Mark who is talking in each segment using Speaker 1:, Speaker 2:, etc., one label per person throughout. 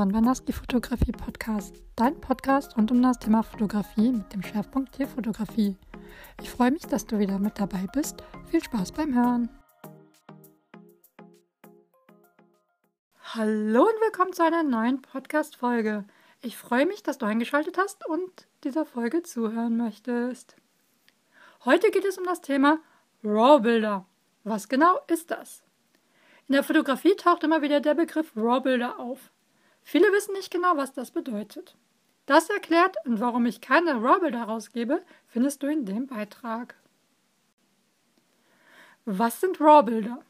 Speaker 1: hören Wanaski Fotografie Podcast, dein Podcast rund um das Thema Fotografie mit dem Schwerpunkt Tierfotografie. Ich freue mich, dass du wieder mit dabei bist. Viel Spaß beim Hören. Hallo und willkommen zu einer neuen Podcast-Folge. Ich freue mich, dass du eingeschaltet hast und dieser Folge zuhören möchtest. Heute geht es um das Thema RAW-Bilder. Was genau ist das? In der Fotografie taucht immer wieder der Begriff RAW-Bilder auf. Viele wissen nicht genau, was das bedeutet. Das erklärt und warum ich keine RAW-Bilder rausgebe, findest du in dem Beitrag. Was sind RAW-Bilder?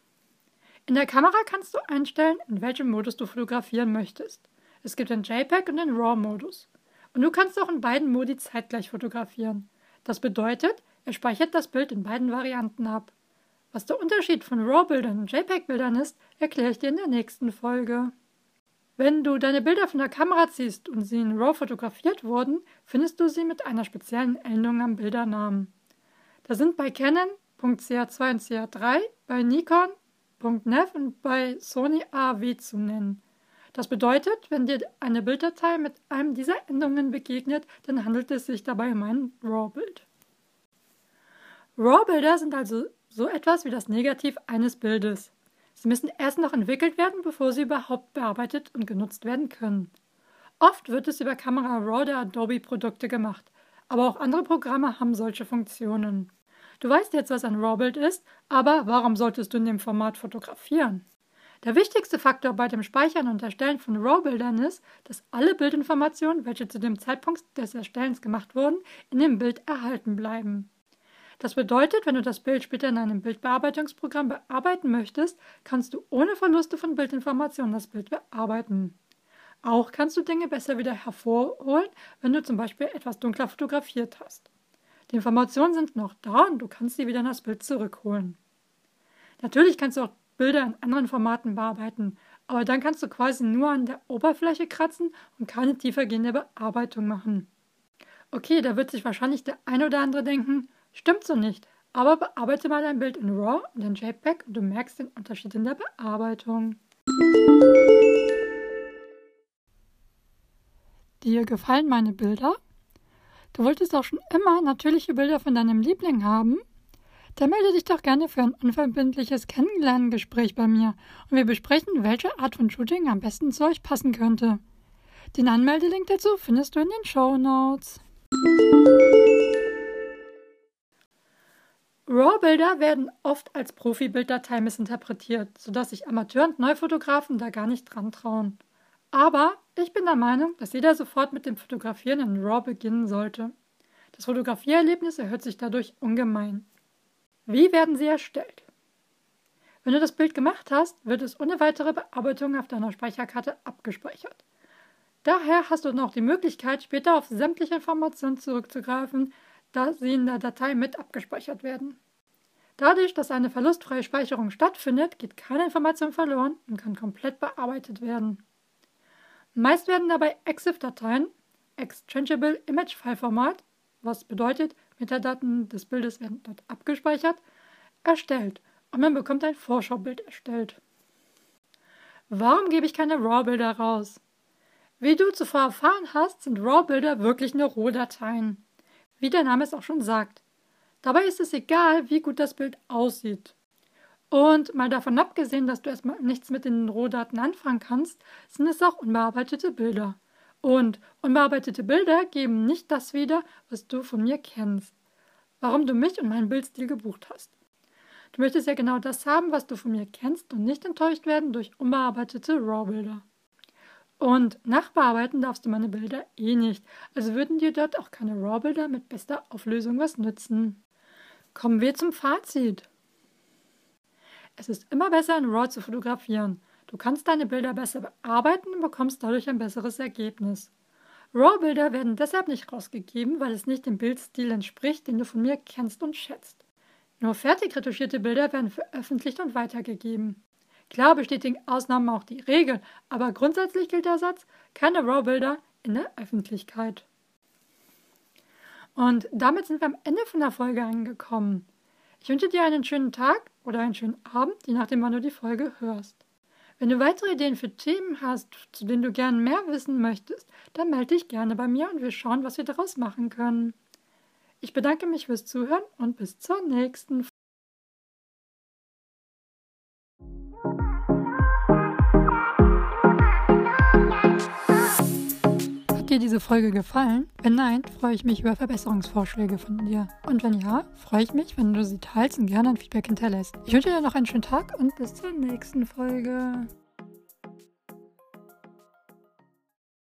Speaker 1: In der Kamera kannst du einstellen, in welchem Modus du fotografieren möchtest. Es gibt den JPEG und den RAW-Modus. Und du kannst auch in beiden Modi zeitgleich fotografieren. Das bedeutet, er speichert das Bild in beiden Varianten ab. Was der Unterschied von RAW-Bildern und JPEG-Bildern ist, erkläre ich dir in der nächsten Folge. Wenn du deine Bilder von der Kamera ziehst und sie in RAW fotografiert wurden, findest du sie mit einer speziellen Endung am Bildernamen. Da sind bei Canon .ca2 und ca3, bei Nikon .nev und bei Sony AW zu nennen. Das bedeutet, wenn dir eine Bilddatei mit einem dieser Endungen begegnet, dann handelt es sich dabei um ein RAW-Bild. RAW-Bilder sind also so etwas wie das Negativ eines Bildes. Sie müssen erst noch entwickelt werden, bevor sie überhaupt bearbeitet und genutzt werden können. Oft wird es über Kamera Raw der Adobe-Produkte gemacht, aber auch andere Programme haben solche Funktionen. Du weißt jetzt, was ein RAW-Bild ist, aber warum solltest du in dem Format fotografieren? Der wichtigste Faktor bei dem Speichern und Erstellen von RAW-Bildern ist, dass alle Bildinformationen, welche zu dem Zeitpunkt des Erstellens gemacht wurden, in dem Bild erhalten bleiben. Das bedeutet, wenn du das Bild später in einem Bildbearbeitungsprogramm bearbeiten möchtest, kannst du ohne Verluste von Bildinformationen das Bild bearbeiten. Auch kannst du Dinge besser wieder hervorholen, wenn du zum Beispiel etwas dunkler fotografiert hast. Die Informationen sind noch da und du kannst sie wieder in das Bild zurückholen. Natürlich kannst du auch Bilder in anderen Formaten bearbeiten, aber dann kannst du quasi nur an der Oberfläche kratzen und keine tiefergehende Bearbeitung machen. Okay, da wird sich wahrscheinlich der ein oder andere denken, Stimmt so nicht, aber bearbeite mal dein Bild in RAW und in JPEG und du merkst den Unterschied in der Bearbeitung. Dir gefallen meine Bilder? Du wolltest auch schon immer natürliche Bilder von deinem Liebling haben? Dann melde dich doch gerne für ein unverbindliches Kennenlerngespräch bei mir und wir besprechen, welche Art von Shooting am besten zu euch passen könnte. Den Anmeldelink dazu findest du in den Show Notes. RAW-Bilder werden oft als Profi-Bilddatei missinterpretiert, sodass sich Amateur- und Neufotografen da gar nicht dran trauen. Aber ich bin der Meinung, dass jeder sofort mit dem Fotografieren in RAW beginnen sollte. Das Fotografiererlebnis erhöht sich dadurch ungemein. Wie werden sie erstellt? Wenn du das Bild gemacht hast, wird es ohne weitere Bearbeitung auf deiner Speicherkarte abgespeichert. Daher hast du noch die Möglichkeit, später auf sämtliche Informationen zurückzugreifen, da sie in der Datei mit abgespeichert werden. Dadurch, dass eine verlustfreie Speicherung stattfindet, geht keine Information verloren und kann komplett bearbeitet werden. Meist werden dabei EXIF-Dateien, Exchangeable Image File Format, was bedeutet, Metadaten des Bildes werden dort abgespeichert, erstellt und man bekommt ein Vorschaubild erstellt. Warum gebe ich keine RAW-Bilder raus? Wie du zuvor erfahren hast, sind RAW-Bilder wirklich nur Rohdateien wie der Name es auch schon sagt. Dabei ist es egal, wie gut das Bild aussieht. Und mal davon abgesehen, dass du erstmal nichts mit den Rohdaten anfangen kannst, sind es auch unbearbeitete Bilder. Und unbearbeitete Bilder geben nicht das wieder, was du von mir kennst. Warum du mich und meinen Bildstil gebucht hast. Du möchtest ja genau das haben, was du von mir kennst und nicht enttäuscht werden durch unbearbeitete RAW-Bilder. Und nachbearbeiten darfst du meine Bilder eh nicht, also würden dir dort auch keine RAW-Bilder mit bester Auflösung was nützen. Kommen wir zum Fazit. Es ist immer besser, in RAW zu fotografieren. Du kannst deine Bilder besser bearbeiten und bekommst dadurch ein besseres Ergebnis. RAW-Bilder werden deshalb nicht rausgegeben, weil es nicht dem Bildstil entspricht, den du von mir kennst und schätzt. Nur fertig retuschierte Bilder werden veröffentlicht und weitergegeben. Klar bestätigen Ausnahmen auch die Regel, aber grundsätzlich gilt der Satz, keine RAW-Bilder in der Öffentlichkeit. Und damit sind wir am Ende von der Folge angekommen. Ich wünsche dir einen schönen Tag oder einen schönen Abend, je nachdem, wann du die Folge hörst. Wenn du weitere Ideen für Themen hast, zu denen du gerne mehr wissen möchtest, dann melde dich gerne bei mir und wir schauen, was wir daraus machen können. Ich bedanke mich fürs Zuhören und bis zur nächsten Folge. Dir diese Folge gefallen? Wenn nein, freue ich mich über Verbesserungsvorschläge von dir. Und wenn ja, freue ich mich, wenn du sie teilst und gerne ein Feedback hinterlässt. Ich wünsche dir noch einen schönen Tag und bis zur nächsten Folge.